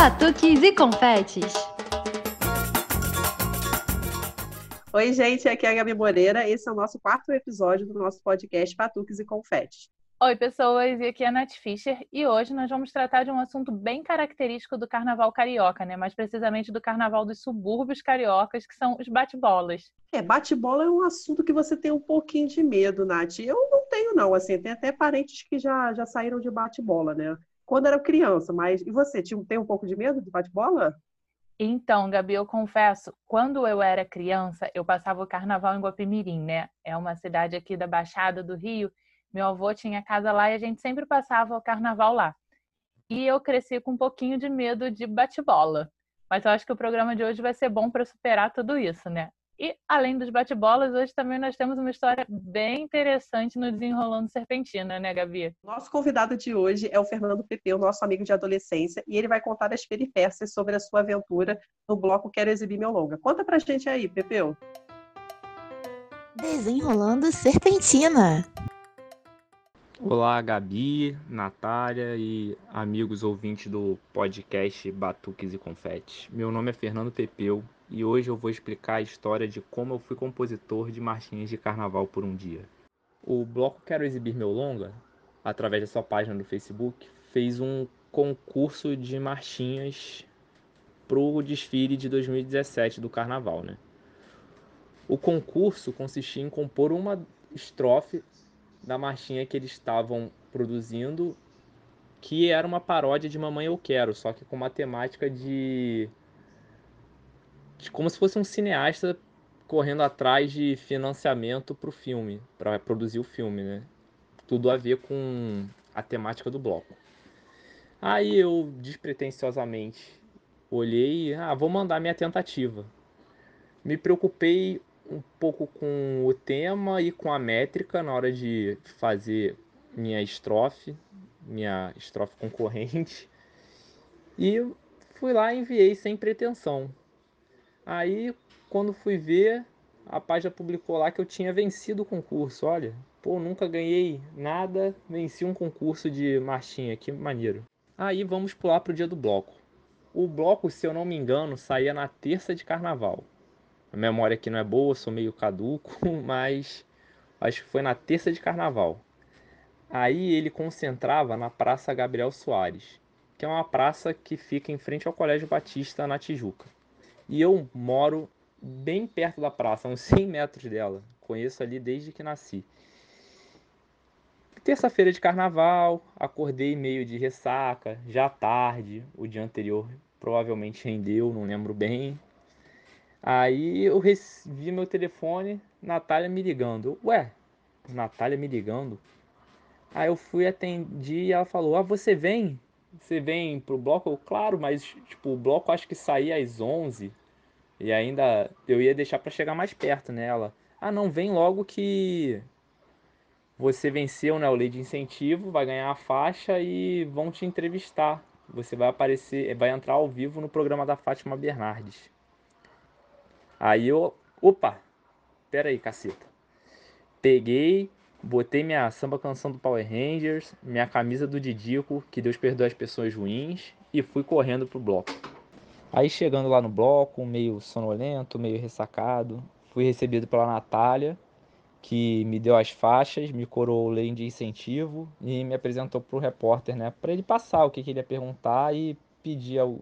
Batuques e confetes. Oi, gente, aqui é a Gabi Moreira. Esse é o nosso quarto episódio do nosso podcast Batuques e Confetes. Oi, pessoas, e aqui é a Nath Fischer e hoje nós vamos tratar de um assunto bem característico do carnaval carioca, né? Mais precisamente do carnaval dos subúrbios cariocas, que são os bate-bolas. É, bate-bola é um assunto que você tem um pouquinho de medo, Nath. Eu não tenho, não, assim, tem até parentes que já, já saíram de bate-bola, né? Quando era criança, mas e você, tem um pouco de medo de bate-bola? Então, Gabi, eu confesso, quando eu era criança, eu passava o carnaval em Guapimirim, né? É uma cidade aqui da Baixada do Rio, meu avô tinha casa lá e a gente sempre passava o carnaval lá. E eu cresci com um pouquinho de medo de bate-bola. Mas eu acho que o programa de hoje vai ser bom para superar tudo isso, né? E além dos bate-bolas, hoje também nós temos uma história bem interessante no Desenrolando Serpentina, né, Gabi? Nosso convidado de hoje é o Fernando Pepeu, nosso amigo de adolescência, e ele vai contar as peripécias sobre a sua aventura no bloco Quero Exibir Meu Longa. Conta pra gente aí, Pepeu. Desenrolando Serpentina. Olá, Gabi, Natália e amigos ouvintes do podcast Batuques e Confetes. Meu nome é Fernando Pepeu e hoje eu vou explicar a história de como eu fui compositor de marchinhas de carnaval por um dia. O bloco Quero Exibir Meu Longa, através da sua página do Facebook, fez um concurso de marchinhas pro desfile de 2017 do carnaval, né? O concurso consistia em compor uma estrofe da marchinha que eles estavam produzindo, que era uma paródia de Mamãe Eu Quero, só que com uma temática de como se fosse um cineasta correndo atrás de financiamento para o filme, para produzir o filme, né? Tudo a ver com a temática do bloco. Aí eu despretensiosamente olhei, ah, vou mandar minha tentativa. Me preocupei um pouco com o tema e com a métrica na hora de fazer minha estrofe, minha estrofe concorrente. E fui lá e enviei sem pretensão. Aí, quando fui ver, a página publicou lá que eu tinha vencido o concurso. Olha, pô, nunca ganhei nada, venci um concurso de marchinha, que maneiro. Aí vamos pular pro dia do bloco. O bloco, se eu não me engano, saía na terça de carnaval. A memória aqui não é boa, sou meio caduco, mas acho que foi na terça de carnaval. Aí ele concentrava na Praça Gabriel Soares, que é uma praça que fica em frente ao Colégio Batista na Tijuca. E eu moro bem perto da praça, uns 100 metros dela. Conheço ali desde que nasci. Terça-feira de carnaval, acordei meio de ressaca, já tarde, o dia anterior provavelmente rendeu, não lembro bem. Aí eu vi meu telefone, Natália me ligando. Ué, Natália me ligando? Aí eu fui, atendi e ela falou: Ah, você vem? Você vem pro bloco? Claro, mas tipo, o bloco acho que saía às 11 e ainda eu ia deixar para chegar mais perto nela. Ah, não, vem logo que você venceu né, o lei de incentivo, vai ganhar a faixa e vão te entrevistar. Você vai aparecer, vai entrar ao vivo no programa da Fátima Bernardes. Aí eu, opa, pera aí, caceta. Peguei, botei minha samba canção do Power Rangers, minha camisa do Didico, que Deus perdoe as pessoas ruins, e fui correndo pro bloco. Aí chegando lá no bloco, meio sonolento, meio ressacado, fui recebido pela Natália, que me deu as faixas, me coroou lei de incentivo e me apresentou pro repórter, né, para ele passar o que, que ele ia perguntar e pedir ao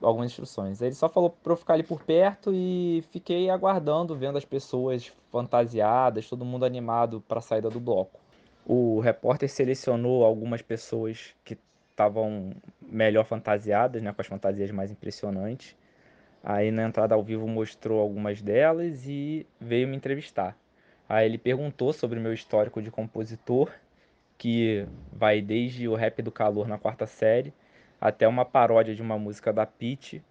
algumas instruções. Ele só falou para eu ficar ali por perto e fiquei aguardando, vendo as pessoas fantasiadas, todo mundo animado para a saída do bloco. O repórter selecionou algumas pessoas que estavam melhor fantasiadas, né, com as fantasias mais impressionantes. Aí na entrada ao vivo mostrou algumas delas e veio me entrevistar. Aí ele perguntou sobre o meu histórico de compositor, que vai desde o rap do calor na quarta série até uma paródia de uma música da Pitty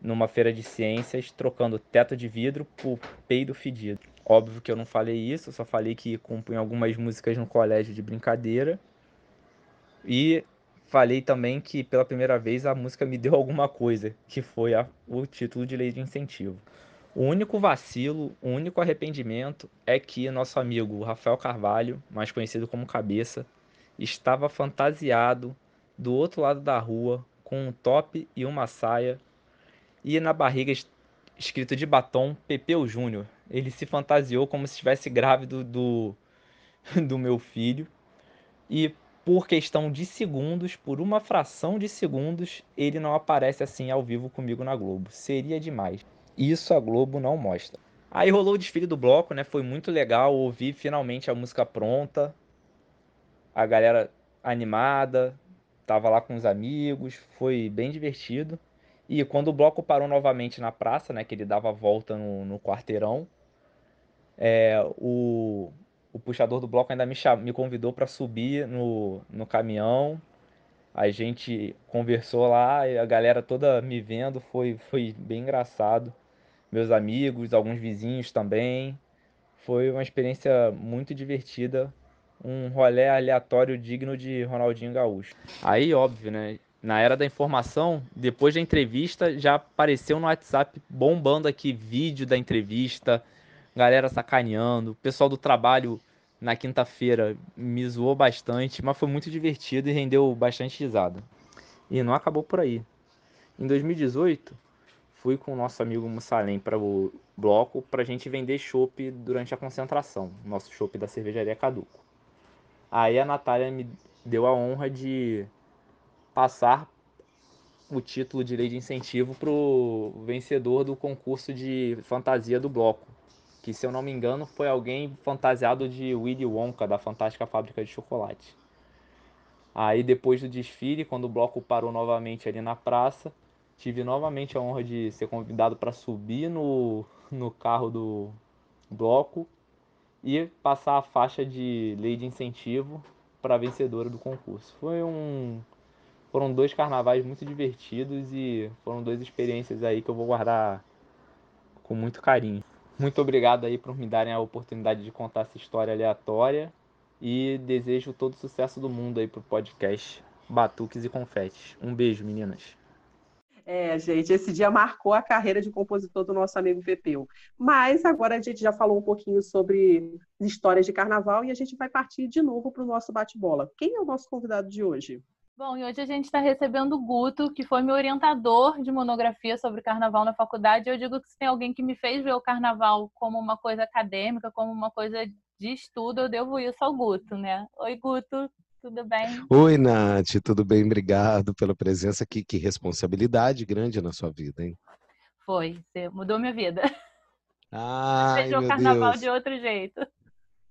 numa feira de ciências, trocando teto de vidro por peido fedido. Óbvio que eu não falei isso, só falei que compunha algumas músicas no colégio de brincadeira. E falei também que pela primeira vez a música me deu alguma coisa, que foi a, o título de lei de incentivo. O único vacilo, o único arrependimento é que nosso amigo Rafael Carvalho, mais conhecido como Cabeça, estava fantasiado do outro lado da rua com um top e uma saia e na barriga escrito de batom Pepeu Júnior. Ele se fantasiou como se estivesse grávido do, do meu filho e por questão de segundos, por uma fração de segundos, ele não aparece assim ao vivo comigo na Globo. Seria demais. Isso a Globo não mostra. Aí rolou o desfile do bloco, né? Foi muito legal ouvir finalmente a música pronta. A galera animada, tava lá com os amigos, foi bem divertido. E quando o bloco parou novamente na praça, né, que ele dava a volta no, no quarteirão, é, o, o puxador do bloco ainda me, me convidou para subir no, no caminhão. A gente conversou lá, a galera toda me vendo, foi, foi bem engraçado. Meus amigos, alguns vizinhos também. Foi uma experiência muito divertida, um rolê aleatório digno de Ronaldinho Gaúcho. Aí, óbvio, né? Na era da informação, depois da entrevista, já apareceu no WhatsApp bombando aqui vídeo da entrevista, galera sacaneando. O pessoal do trabalho na quinta-feira me zoou bastante, mas foi muito divertido e rendeu bastante risada. E não acabou por aí. Em 2018, fui com o nosso amigo Mussalem para o bloco para a gente vender chopp durante a concentração, nosso chopp da cervejaria Caduco. Aí a Natália me deu a honra de passar o título de lei de incentivo para o vencedor do concurso de fantasia do bloco, que se eu não me engano foi alguém fantasiado de Willy Wonka da Fantástica Fábrica de Chocolate. Aí depois do desfile, quando o bloco parou novamente ali na praça, tive novamente a honra de ser convidado para subir no, no carro do bloco e passar a faixa de lei de incentivo para a vencedora do concurso. Foi um foram dois carnavais muito divertidos e foram duas experiências aí que eu vou guardar com muito carinho. Muito obrigado aí por me darem a oportunidade de contar essa história aleatória e desejo todo o sucesso do mundo aí pro podcast Batuques e Confetes. Um beijo, meninas. É, gente, esse dia marcou a carreira de compositor do nosso amigo Pepeu. Mas agora a gente já falou um pouquinho sobre histórias de carnaval e a gente vai partir de novo para o nosso bate-bola. Quem é o nosso convidado de hoje? Bom, e hoje a gente está recebendo o Guto, que foi meu orientador de monografia sobre carnaval na faculdade. Eu digo que se tem alguém que me fez ver o carnaval como uma coisa acadêmica, como uma coisa de estudo, eu devo isso ao Guto, né? Oi, Guto, tudo bem? Oi, Nath, tudo bem? Obrigado pela presença aqui. Que responsabilidade grande na sua vida, hein? Foi, você mudou minha vida. Ai, Fechou o carnaval Deus. de outro jeito.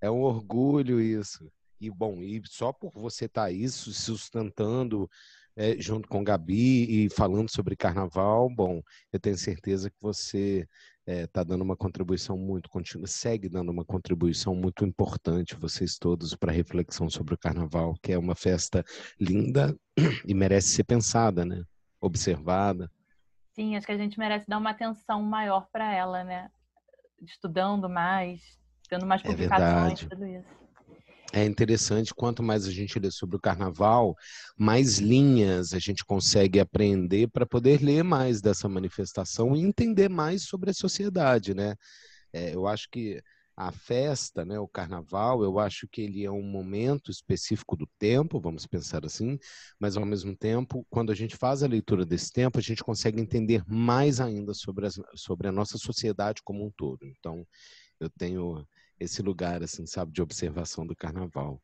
É um orgulho isso. E bom, e só por você estar tá aí sustentando é, junto com Gabi e falando sobre carnaval, bom, eu tenho certeza que você está é, dando uma contribuição muito contínua, segue dando uma contribuição muito importante, vocês todos, para a reflexão sobre o carnaval, que é uma festa linda e merece ser pensada, né? Observada. Sim, acho que a gente merece dar uma atenção maior para ela, né? Estudando mais, tendo mais é publicações, é tudo isso é interessante, quanto mais a gente lê sobre o carnaval, mais linhas a gente consegue aprender para poder ler mais dessa manifestação e entender mais sobre a sociedade, né? É, eu acho que a festa, né, o carnaval, eu acho que ele é um momento específico do tempo, vamos pensar assim, mas ao mesmo tempo, quando a gente faz a leitura desse tempo, a gente consegue entender mais ainda sobre, as, sobre a nossa sociedade como um todo. Então, eu tenho esse lugar, assim, sabe, de observação do carnaval.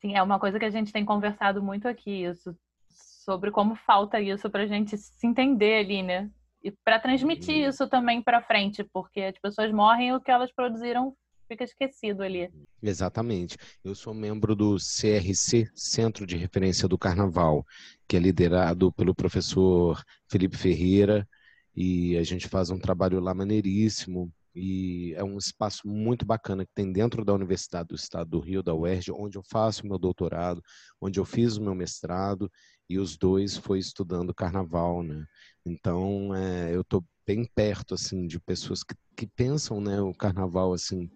Sim, é uma coisa que a gente tem conversado muito aqui, isso, sobre como falta isso para a gente se entender ali, né? E para transmitir uhum. isso também para frente, porque as pessoas morrem e o que elas produziram fica esquecido ali. Exatamente. Eu sou membro do CRC, Centro de Referência do Carnaval, que é liderado pelo professor Felipe Ferreira, e a gente faz um trabalho lá maneiríssimo, e é um espaço muito bacana que tem dentro da Universidade do Estado do Rio, da UERJ, onde eu faço meu doutorado, onde eu fiz o meu mestrado, e os dois foi estudando carnaval, né? Então, é, eu estou bem perto, assim, de pessoas que, que pensam, né, o carnaval, assim,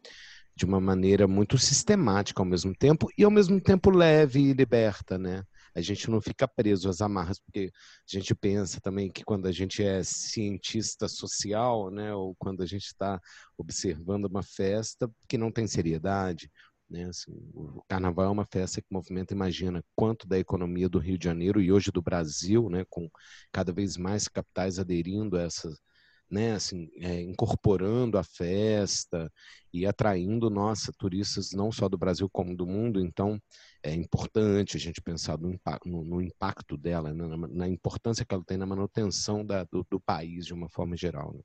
de uma maneira muito sistemática ao mesmo tempo, e ao mesmo tempo leve e liberta, né? A gente não fica preso às amarras, porque a gente pensa também que quando a gente é cientista social, né, ou quando a gente está observando uma festa que não tem seriedade, Né? Assim, o Carnaval é uma festa que movimenta, imagina, quanto da economia do Rio de Janeiro e hoje do Brasil, né? com cada vez mais capitais aderindo a essas, né, assim, é, incorporando a festa e atraindo, nossa, turistas não só do Brasil como do mundo. Então, é importante a gente pensar no, no, no impacto dela, né, na, na, importância que ela tem na manutenção da, do, do, país de uma forma geral. Né?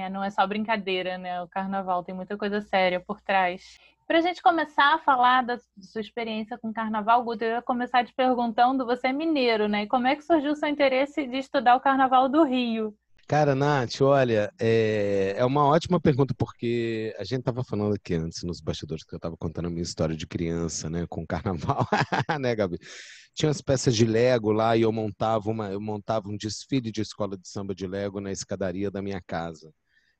É, não é só brincadeira, né? O carnaval tem muita coisa séria por trás. Para a gente começar a falar da sua experiência com carnaval, Guto, eu ia começar te perguntando: você é mineiro, né? Como é que surgiu o seu interesse de estudar o carnaval do Rio? Cara, Nath, olha, é, é uma ótima pergunta, porque a gente estava falando aqui antes, nos bastidores, que eu estava contando a minha história de criança, né, com carnaval, né, Gabi? Tinha as peças de Lego lá e eu montava, uma, eu montava um desfile de escola de samba de Lego na escadaria da minha casa.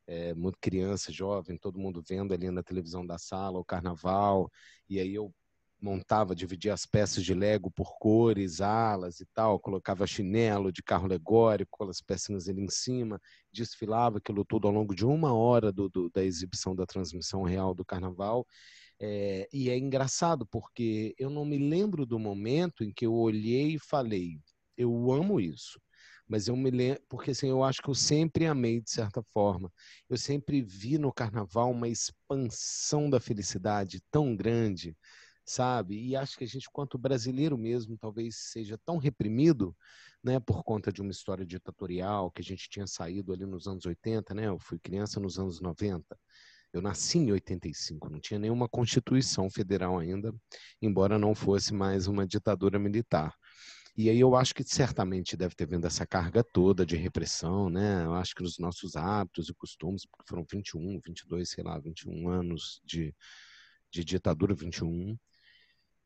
É, muito criança, jovem, todo mundo vendo ali na televisão da sala o carnaval, e aí eu montava, dividia as peças de Lego por cores, alas e tal, colocava chinelo de carro alegórico, as pecinhas ali em cima, desfilava aquilo tudo ao longo de uma hora do, do da exibição da transmissão real do carnaval. É, e é engraçado porque eu não me lembro do momento em que eu olhei e falei, eu amo isso. Mas eu me lembro, porque assim, eu acho que eu sempre amei de certa forma. Eu sempre vi no carnaval uma expansão da felicidade tão grande sabe? E acho que a gente, quanto brasileiro mesmo, talvez seja tão reprimido, né, por conta de uma história ditatorial que a gente tinha saído ali nos anos 80, né? Eu fui criança nos anos 90. Eu nasci em 85, não tinha nenhuma constituição federal ainda, embora não fosse mais uma ditadura militar. E aí eu acho que certamente deve ter vindo essa carga toda de repressão, né? Eu acho que nos nossos hábitos e costumes, porque foram 21, 22, sei lá, 21 anos de, de ditadura, 21,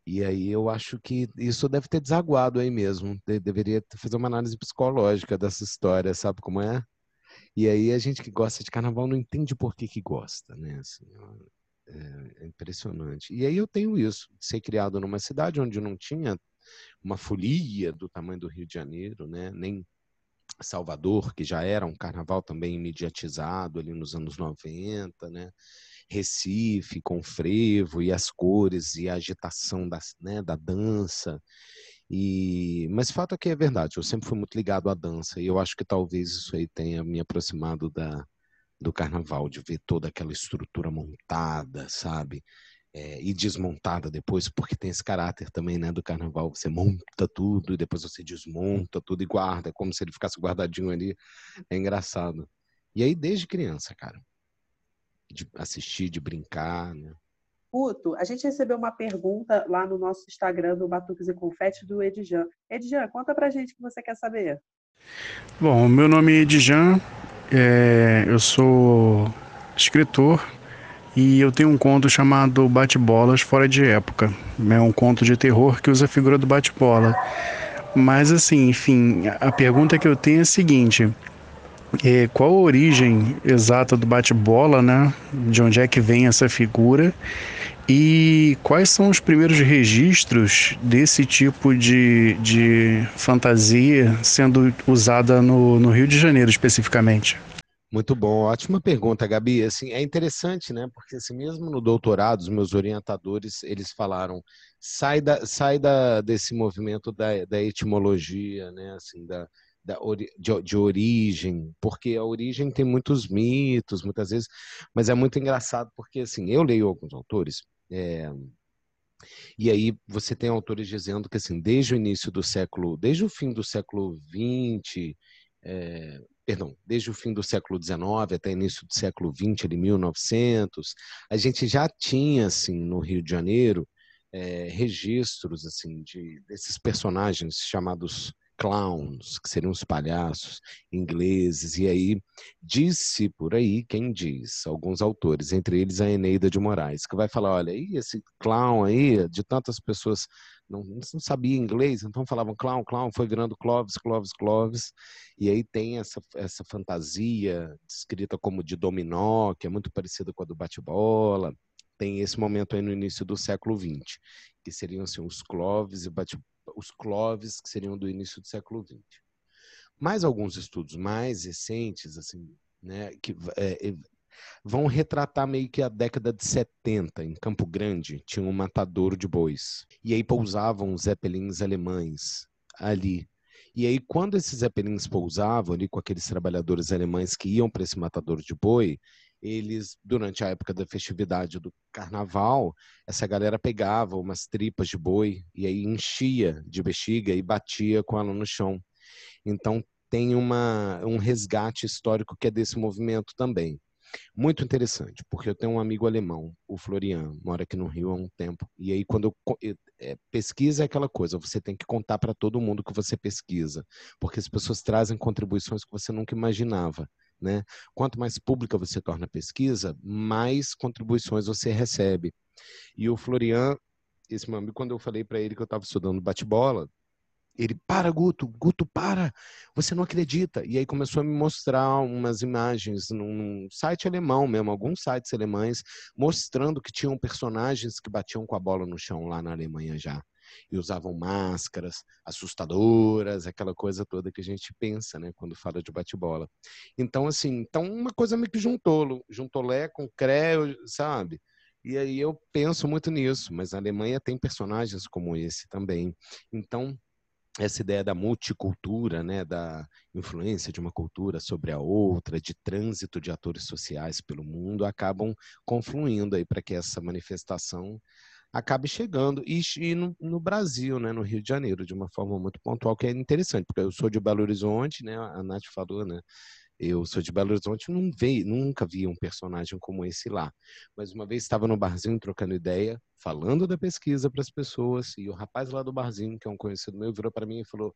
e aí eu acho que isso deve ter desaguado aí mesmo. De deveria fazer uma análise psicológica dessa história, sabe como é? E aí a gente que gosta de carnaval não entende por que, que gosta, né? Assim, é, é impressionante. E aí eu tenho isso, de ser criado numa cidade onde não tinha uma folia do tamanho do Rio de Janeiro, né? Nem Salvador, que já era um carnaval também mediatizado ali nos anos 90, né? Recife com frevo e as cores e a agitação da, né, da dança. E, mas o fato é que é verdade, eu sempre fui muito ligado à dança e eu acho que talvez isso aí tenha me aproximado da, do carnaval, de ver toda aquela estrutura montada, sabe? É, e desmontada depois, porque tem esse caráter também, né, do carnaval. Você monta tudo e depois você desmonta tudo e guarda, como se ele ficasse guardadinho ali. É engraçado. E aí, desde criança, cara de assistir, de brincar, né? Guto, a gente recebeu uma pergunta lá no nosso Instagram do Batuques e Confete do Edjan. Edjan, conta pra gente o que você quer saber. Bom, meu nome é Edjan, é, eu sou escritor e eu tenho um conto chamado Bate-Bolas Fora de Época. É um conto de terror que usa a figura do bate-bola. Mas assim, enfim, a pergunta que eu tenho é a seguinte: qual a origem exata do bate-bola, né? De onde é que vem essa figura? E quais são os primeiros registros desse tipo de, de fantasia sendo usada no, no Rio de Janeiro especificamente? Muito bom, ótima pergunta, Gabi. Assim, é interessante, né? Porque assim, mesmo no doutorado, os meus orientadores eles falaram sai da, sai da, desse movimento da, da etimologia, né? Assim, da, da, de, de, origem, porque a origem tem muitos mitos, muitas vezes, mas é muito engraçado porque, assim, eu leio alguns autores, é, e aí você tem autores dizendo que, assim, desde o início do século, desde o fim do século XX, é, perdão, desde o fim do século XIX até início do século XX, ali 1900, a gente já tinha, assim, no Rio de Janeiro, é, registros, assim, de, desses personagens chamados clowns, que seriam os palhaços ingleses, e aí disse por aí quem diz, alguns autores, entre eles a Eneida de Moraes, que vai falar, olha, e esse clown aí, de tantas pessoas não, não sabia inglês, então falavam clown, clown, foi virando Clovis, Clovis, Clovis, e aí tem essa, essa fantasia descrita como de dominó, que é muito parecida com a do bate-bola, tem esse momento aí no início do século XX, que seriam assim, os Clovis e bate os Clovis, que seriam do início do século XX. Mais alguns estudos mais recentes, assim, né, que é, vão retratar meio que a década de 70, em Campo Grande, tinha um matadouro de bois. E aí pousavam zeppelins alemães ali. E aí, quando esses zeppelins pousavam ali com aqueles trabalhadores alemães que iam para esse matadouro de boi, eles, durante a época da festividade do carnaval, essa galera pegava umas tripas de boi e aí enchia de bexiga e batia com ela no chão. Então, tem uma, um resgate histórico que é desse movimento também. Muito interessante, porque eu tenho um amigo alemão, o Florian, mora aqui no Rio há um tempo. E aí, quando eu, é, pesquisa é aquela coisa, você tem que contar para todo mundo que você pesquisa, porque as pessoas trazem contribuições que você nunca imaginava. Né? Quanto mais pública você torna a pesquisa, mais contribuições você recebe. E o Florian, esse meu amigo, quando eu falei para ele que eu estava estudando bate-bola, ele, para, Guto, Guto, para, você não acredita. E aí começou a me mostrar umas imagens num site alemão mesmo, alguns sites alemães, mostrando que tinham personagens que batiam com a bola no chão lá na Alemanha já. E usavam máscaras assustadoras, aquela coisa toda que a gente pensa, né, quando fala de bate-bola. Então, assim, então uma coisa meio que juntou, juntou Lé com Cré, sabe? E aí eu penso muito nisso, mas a Alemanha tem personagens como esse também. Então, essa ideia da multicultura, né, da influência de uma cultura sobre a outra, de trânsito de atores sociais pelo mundo, acabam confluindo aí para que essa manifestação acabe chegando e, e no, no, Brasil, né, no Rio de Janeiro, de uma forma muito pontual, que é interessante, porque eu sou de Belo Horizonte, né, a Nath falou, né, eu sou de Belo Horizonte, não vi, nunca vi um personagem como esse lá. Mas uma vez estava no barzinho trocando ideia, falando da pesquisa para as pessoas, e o rapaz lá do barzinho, que é um conhecido meu, virou para mim e falou: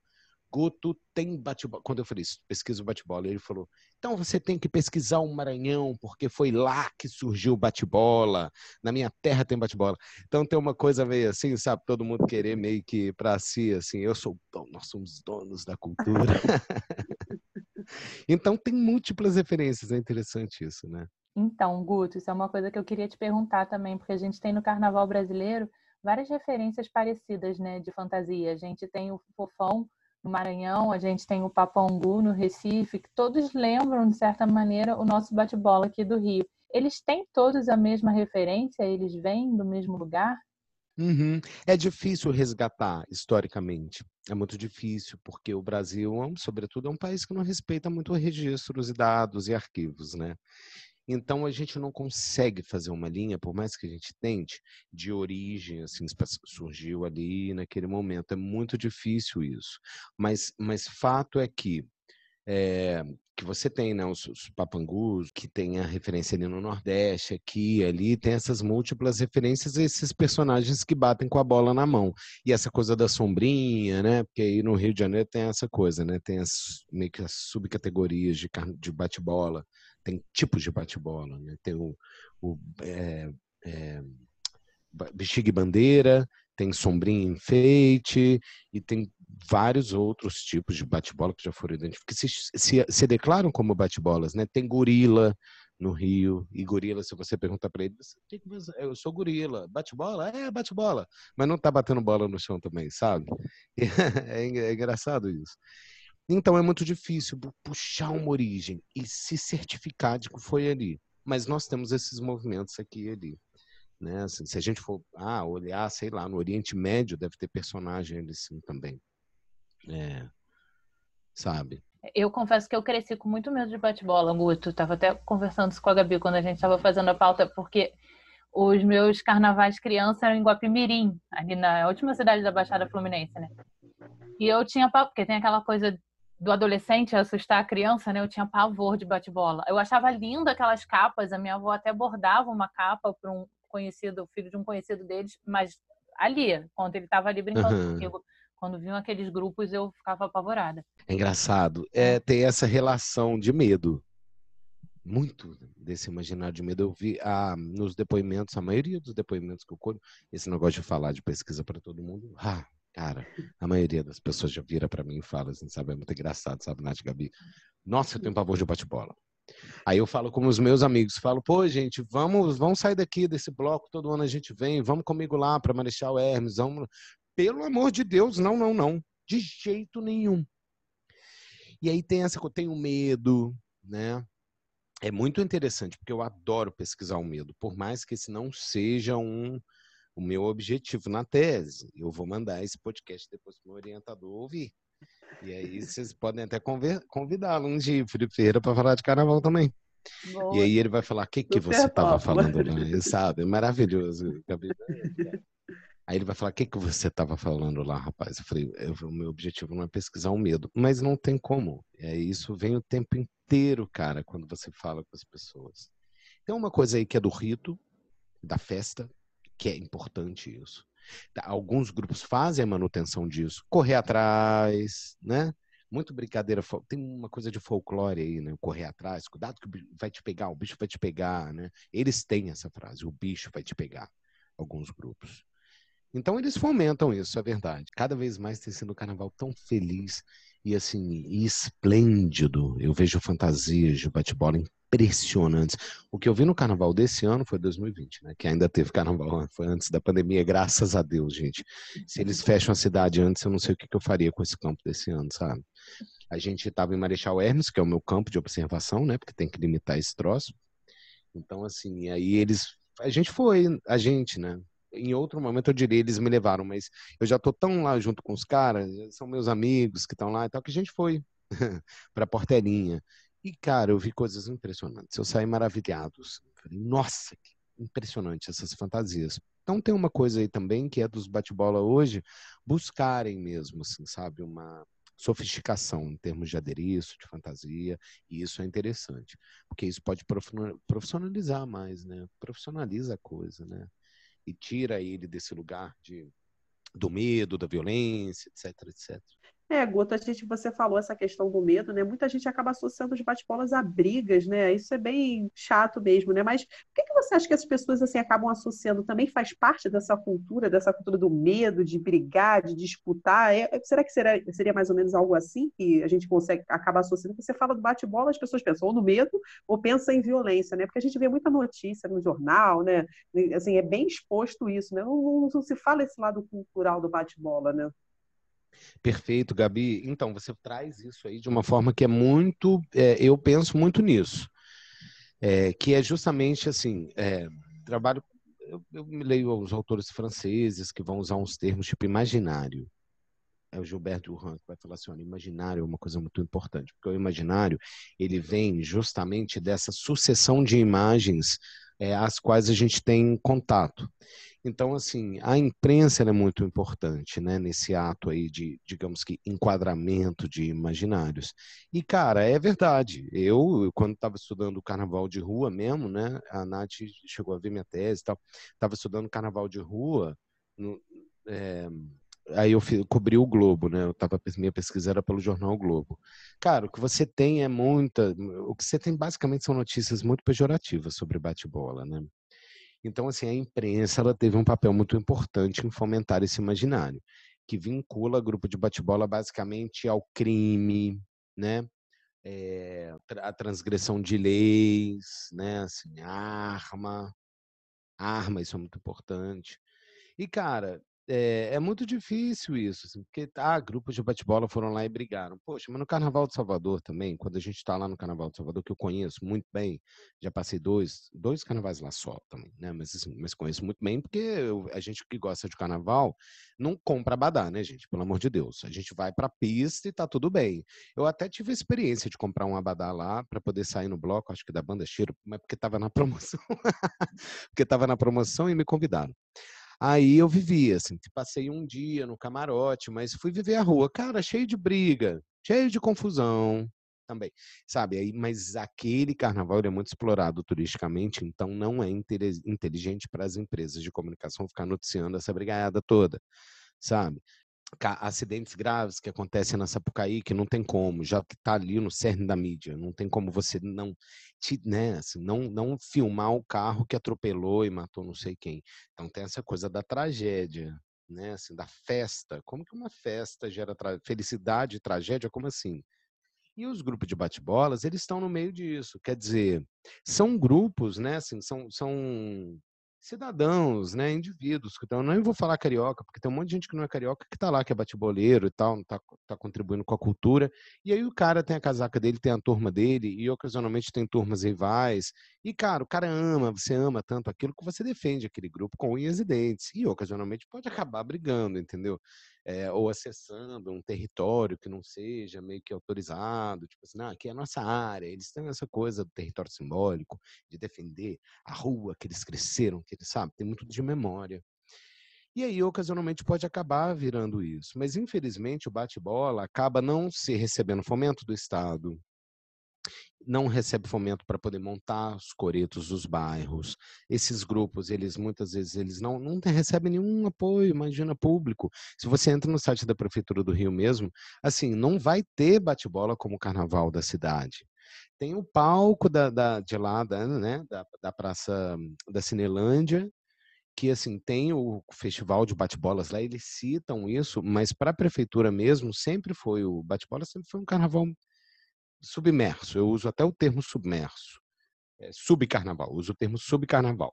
Guto tem bate-bola. Quando eu falei isso, pesquisa o bate-bola, ele falou: então você tem que pesquisar o Maranhão, porque foi lá que surgiu o bate-bola. Na minha terra tem bate-bola. Então tem uma coisa meio assim, sabe? Todo mundo querer meio que para si, assim, eu sou, nós somos donos da cultura. Então tem múltiplas referências, é interessante isso, né? Então, Guto, isso é uma coisa que eu queria te perguntar também, porque a gente tem no carnaval brasileiro várias referências parecidas, né, de fantasia. A gente tem o Fofão no Maranhão, a gente tem o Papongu no Recife, que todos lembram, de certa maneira, o nosso bate-bola aqui do Rio. Eles têm todos a mesma referência? Eles vêm do mesmo lugar? Uhum. É difícil resgatar historicamente. É muito difícil, porque o Brasil, sobretudo, é um país que não respeita muito registros e dados e arquivos, né? Então a gente não consegue fazer uma linha, por mais que a gente tente, de origem, assim, surgiu ali naquele momento. É muito difícil isso. Mas, mas fato é que é, que você tem né, os, os, papangus, que tem a referência ali no Nordeste, aqui, ali, tem essas múltiplas referências a esses personagens que batem com a bola na mão. E essa coisa da sombrinha, né? Porque aí no Rio de Janeiro tem essa coisa, né? Tem as, meio que as subcategorias de, de bate-bola, tem tipos de bate-bola, né? Tem o, o é, é, bexiga e bandeira, tem sombrinha enfeite e tem vários outros tipos de bate-bola que já foram identificados, que se, se, se declaram como bate-bolas, né? Tem gorila no Rio, e gorila, se você perguntar para ele, eu sou gorila, bate-bola? É, bate-bola, mas não tá batendo bola no chão também, sabe? É, é engraçado isso. Então é muito difícil puxar uma origem e se certificar de que foi ali. Mas nós temos esses movimentos aqui e ali. Né? Assim, se a gente for ah, olhar, sei lá, no Oriente Médio deve ter personagem ali sim também. É, sabe? Eu confesso que eu cresci com muito medo de bate-bola, Guto. Tava até conversando isso com a Gabi quando a gente estava fazendo a pauta, porque os meus carnavais criança eram em Guapimirim, ali na última cidade da Baixada Fluminense, né? E eu tinha porque tem aquela coisa do adolescente assustar a criança, né? Eu tinha pavor de bate-bola. Eu achava linda aquelas capas, a minha avó até bordava uma capa para um conhecido, filho de um conhecido deles, mas ali, quando ele estava ali brincando uhum. comigo. Quando vinham aqueles grupos, eu ficava apavorada. É engraçado. É, ter essa relação de medo. Muito desse imaginário de medo. Eu vi ah, nos depoimentos, a maioria dos depoimentos que eu colho, esse negócio de falar de pesquisa para todo mundo, ah, cara, a maioria das pessoas já vira para mim e fala assim, sabe? É muito engraçado, sabe, Nath Gabi? Nossa, eu tenho pavor de bate-bola. Aí eu falo com os meus amigos, falo, pô, gente, vamos, vamos sair daqui desse bloco, todo ano a gente vem, vamos comigo lá para Marechal Hermes, vamos, pelo amor de Deus, não, não, não. De jeito nenhum. E aí tem essa tem o medo, né? é muito interessante, porque eu adoro pesquisar o medo, por mais que esse não seja um, o meu objetivo na tese. Eu vou mandar esse podcast depois para o meu orientador ouvir. E aí vocês podem até convidá-lo um dia, Felipe Ferreira, para falar de carnaval também. Boa. E aí ele vai falar, o que, que você estava falando lá? Sabe? Maravilhoso. Aí ele vai falar, o que, que você estava falando lá, rapaz? Eu falei, o meu objetivo não é pesquisar o medo. Mas não tem como. É, isso vem o tempo inteiro, cara, quando você fala com as pessoas. Tem uma coisa aí que é do rito, da festa, que é importante isso. Tá, alguns grupos fazem a manutenção disso. Correr atrás, né? Muito brincadeira. Tem uma coisa de folclore aí, né? Correr atrás, cuidado que vai te pegar, o bicho vai te pegar, né? Eles têm essa frase, o bicho vai te pegar. Alguns grupos. Então eles fomentam isso, é verdade. Cada vez mais tem sido um carnaval tão feliz e assim, esplêndido. Eu vejo fantasias de bate-bola impressionantes. O que eu vi no carnaval desse ano foi 2020, né? Que ainda teve carnaval, foi antes da pandemia, graças a Deus, gente. Se eles fecham a cidade antes, eu não sei o que, eu faria com esse campo desse ano, sabe? A gente estava em Marechal Hermes, que é o meu campo de observação, né? Porque tem que limitar esse troço. Então, assim, aí eles. A gente foi, a gente, né? em outro momento eu diria eles me levaram, mas eu já tô tão lá junto com os caras, são meus amigos que estão lá e tal, que a gente foi para Portelinha. E, cara, eu vi coisas impressionantes. Eu saí maravilhado. Nossa, que impressionante essas fantasias. Então tem uma coisa aí também que é dos bate-bola hoje buscarem mesmo, assim, sabe, uma sofisticação em termos de adereço, de fantasia, e isso é interessante, porque isso pode profissionalizar mais, né? Profissionaliza a coisa, né? e tira ele desse lugar de, do medo, da violência, etc, etc. É, Guto, a gente, você falou essa questão do medo, né? Muita gente acaba associando os bate-bolas a brigas, né? Isso é bem chato mesmo, né? Mas o que, que você acha que as pessoas assim acabam associando? Também faz parte dessa cultura, dessa cultura do medo, de brigar, de disputar? É, será que seria, seria mais ou menos algo assim que a gente consegue acabar associando? Você fala do bate-bola, as pessoas pensam ou no medo ou pensam em violência, né? Porque a gente vê muita notícia no jornal, né? Assim, é bem exposto isso, né? Não, não, não se fala esse lado cultural do bate-bola, né? Perfeito, Gabi. Então, você traz isso aí de uma forma que é muito. É, eu penso muito nisso. É, que é justamente assim: é, trabalho. Eu, eu, leio os autores franceses que vão usar uns termos tipo imaginário. É o Gilberto Durand que vai falar assim: olha, imaginário é uma coisa muito importante, porque o imaginário ele vem justamente dessa sucessão de imagens é, às quais a gente tem contato. Então, assim, a imprensa é muito importante, né, nesse ato aí de, digamos que, enquadramento de imaginários. E, cara, é verdade. Eu, quando estava estudando carnaval de rua mesmo, né, a Nath chegou a ver minha tese e tal, estava estudando carnaval de rua, no, é, aí eu cobri o Globo, né? Eu tava, minha pesquisa era pelo jornal Globo. Cara, o que você tem é muita. O que você tem basicamente são notícias muito pejorativas sobre bate-bola, né? Então, assim, a imprensa ela teve um papel muito importante em fomentar esse imaginário, que vincula grupo de bate-bola basicamente ao crime, né? É, a transgressão de leis, né? Assim, arma, arma, isso é muito importante. E, cara, é, é, muito difícil isso, assim, porque ah, grupos de bate-bola foram lá e brigaram. Poxa, mas no Carnaval de Salvador também, quando a gente está lá no Carnaval de Salvador, que eu conheço muito bem, já passei dois, dois carnavais lá só também, né? Mas, assim, mas conheço muito bem, porque eu, a gente que gosta de carnaval não compra abadá, né, gente? Pelo amor de Deus. A gente vai pra pista e tá tudo bem. Eu até tive a experiência de comprar um abadá lá para poder sair no bloco, acho que da banda Cheiro, mas porque tava na promoção. porque tava na promoção e me convidaram. Aí eu vivia, assim, passei um dia no camarote, mas fui viver a rua, cara, cheio de briga, cheio de confusão também, sabe? Aí, mas aquele carnaval é muito explorado turisticamente, então não é inteligente para as empresas de comunicação ficar noticiando essa brigada toda, sabe? Acidentes graves que acontecem na Sapucaí, que não tem como, já que está ali no cerne da mídia, não tem como você não, te, né, assim, não, não filmar o carro que atropelou e matou não sei quem. Então tem essa coisa da tragédia, né, assim, da festa. Como que uma festa gera felicidade e tragédia? Como assim? E os grupos de bate-bolas, eles estão no meio disso. Quer dizer, são grupos, né, assim, são, são cidadãos, né, indivíduos. Então, não vou falar carioca, porque tem um monte de gente que não é carioca que está lá, que é bateboleiro e tal, não está tá contribuindo com a cultura. E aí o cara tem a casaca dele, tem a turma dele, e ocasionalmente tem turmas rivais. E, cara, o cara ama, você ama tanto aquilo que você defende aquele grupo com unhas e dentes. E ocasionalmente pode acabar brigando, entendeu? É, ou acessando um território que não seja meio que autorizado, tipo assim, não, aqui é a nossa área. Eles têm essa coisa do território simbólico, de defender a rua que eles cresceram, que eles sabem, tem muito de memória. E aí, ocasionalmente, pode acabar virando isso. Mas, infelizmente, o bate-bola acaba não se recebendo fomento do Estado, não recebe fomento para poder montar os coretos dos bairros. Esses grupos, eles muitas vezes eles não, não recebem nenhum apoio, imagina, público. Se você entra no site da Prefeitura do Rio mesmo, assim, não vai ter bate-bola como o carnaval da cidade. Tem o palco da, da, de lá, da, né, da, da Praça da Cinelândia, que assim tem o festival de bate-bolas lá, eles citam isso, mas para a prefeitura mesmo sempre foi o bate-bola sempre foi um carnaval submerso. Eu uso até o termo submerso. É, subcarnaval. Uso o termo subcarnaval.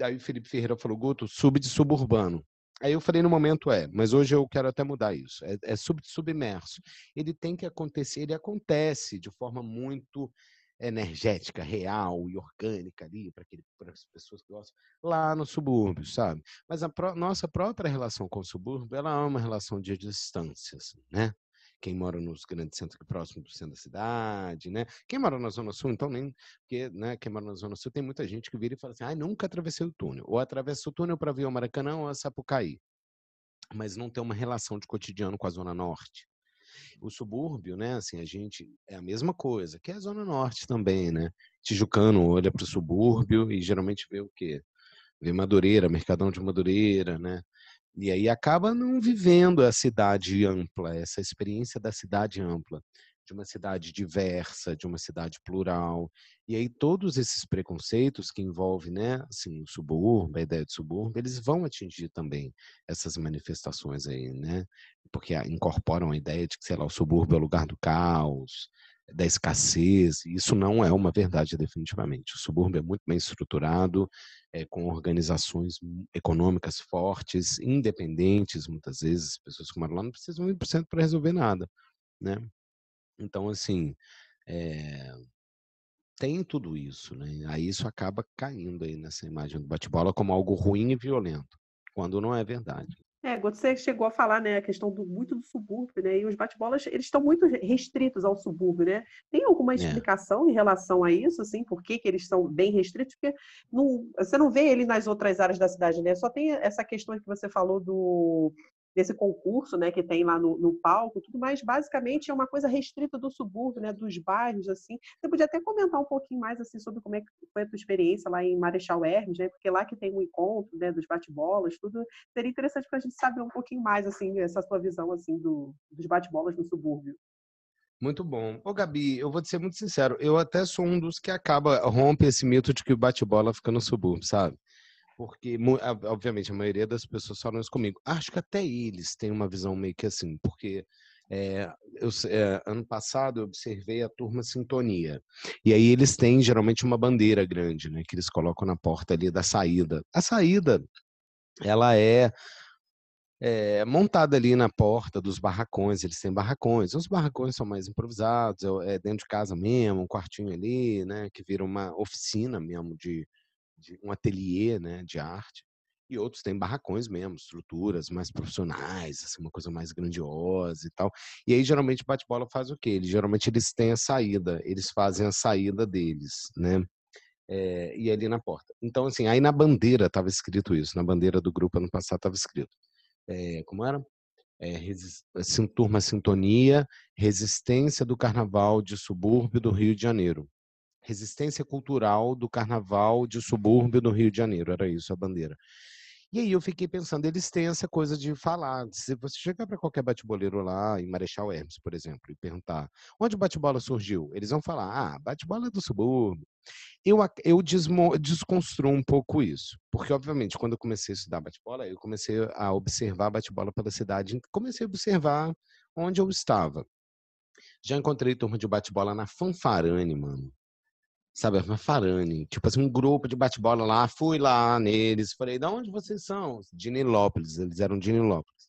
Aí o Felipe Ferreira falou, Guto, sub de suburbano. Aí eu falei no momento é, mas hoje eu quero até mudar isso. É, é sub submerso. Ele tem que acontecer, ele acontece de forma muito energética, real e orgânica ali para as pessoas que gostam lá no subúrbio, sabe? Mas a pró nossa própria relação com o subúrbio, ela é uma relação de distâncias, né? Quem mora nos grandes centros próximos do centro da cidade, né? Quem mora na Zona Sul, então nem, porque, né, quem mora na Zona Sul tem muita gente que vira e fala assim, ah, nunca atravessei o túnel, ou atravessa o túnel para ver o Maracanã ou a Sapucaí, mas não tem uma relação de cotidiano com a Zona Norte. O subúrbio, né, assim, a gente, é a mesma coisa, que é a Zona Norte também, né? Tijucano olha para o subúrbio e geralmente vê o quê? Vê Madureira, Mercadão de Madureira, né? E aí acaba não vivendo a cidade ampla, essa experiência da cidade ampla, de uma cidade diversa, de uma cidade plural. E aí todos esses preconceitos que envolvem, né, assim, o subúrbio, a ideia de subúrbio, eles vão atingir também essas manifestações aí, né? Porque incorporam a ideia de que, sei lá, o subúrbio é o lugar do caos, da escassez. Isso não é uma verdade, definitivamente. O subúrbio é muito bem estruturado, é, com organizações econômicas fortes, independentes, muitas vezes. As pessoas que moram lá não precisam 100% para resolver nada, né? Então, assim, é, tem tudo isso, né? Aí isso acaba caindo aí nessa imagem do bate-bola como algo ruim e violento, quando não é verdade. É, você chegou a falar, né, a questão do muito do subúrbio, né? E os bate-bolas, eles estão muito restritos ao subúrbio, né? Tem alguma é. explicação é. em relação a isso, assim, por que, que eles são bem restritos? Porque não, você não vê ele nas outras áreas da cidade, né? Só tem essa questão que você falou do desse concurso, né, que tem lá no, no, palco, tudo mais, basicamente é uma coisa restrita do subúrbio, né, dos bairros, assim. Você podia até comentar um pouquinho mais, assim, sobre como é que foi a tua experiência lá em Marechal Hermes, né, porque lá que tem um encontro, né, dos bate-bolas, tudo, seria interessante para a gente saber um pouquinho mais, assim, essa sua visão, assim, do, dos bate-bolas no subúrbio. Muito bom. Ô, Gabi, eu vou te ser muito sincero, eu até sou um dos que acaba, rompe esse mito de que o bate-bola fica no subúrbio, sabe? Porque, obviamente, a maioria das pessoas falam isso comigo. Acho que até eles têm uma visão meio que assim, porque é, eu, é, ano passado eu observei a turma Sintonia. E aí eles têm geralmente uma bandeira grande, né? Que eles colocam na porta ali da saída. A saída, ela é, é montada ali na porta dos barracões. Eles têm barracões. Os barracões são mais improvisados, é, é dentro de casa mesmo, um quartinho ali, né? Que vira uma oficina mesmo de, de um ateliê né, de arte, e outros têm barracões mesmo, estruturas mais profissionais, assim, uma coisa mais grandiosa e tal. E aí, geralmente, bate-bola faz o quê? Eles, geralmente, eles têm a saída, eles fazem a saída deles, né? É, e ali na porta. Então, assim, aí na bandeira estava escrito isso, na bandeira do grupo ano passado estava escrito. É, como era? É, turma Sintonia, resistência do carnaval de subúrbio do Rio de Janeiro resistência cultural do carnaval de subúrbio do Rio de Janeiro, era isso a bandeira. E aí eu fiquei pensando, eles têm essa coisa de falar, se você chegar para qualquer bate-boleiro lá em Marechal Hermes, por exemplo, e perguntar onde o bate-bola surgiu, eles vão falar, ah, bate-bola é do subúrbio. Eu, eu desmo, desconstruo um pouco isso, porque obviamente quando eu comecei a estudar bate-bola, eu comecei a observar bate-bola pela cidade, comecei a observar onde eu estava. Já encontrei turma de bate-bola na Fanfarane, mano sabe, uma farane, tipo assim, um grupo de bate-bola lá, fui lá neles, falei, de onde vocês são? De Nilópolis, eles eram de Nilópolis.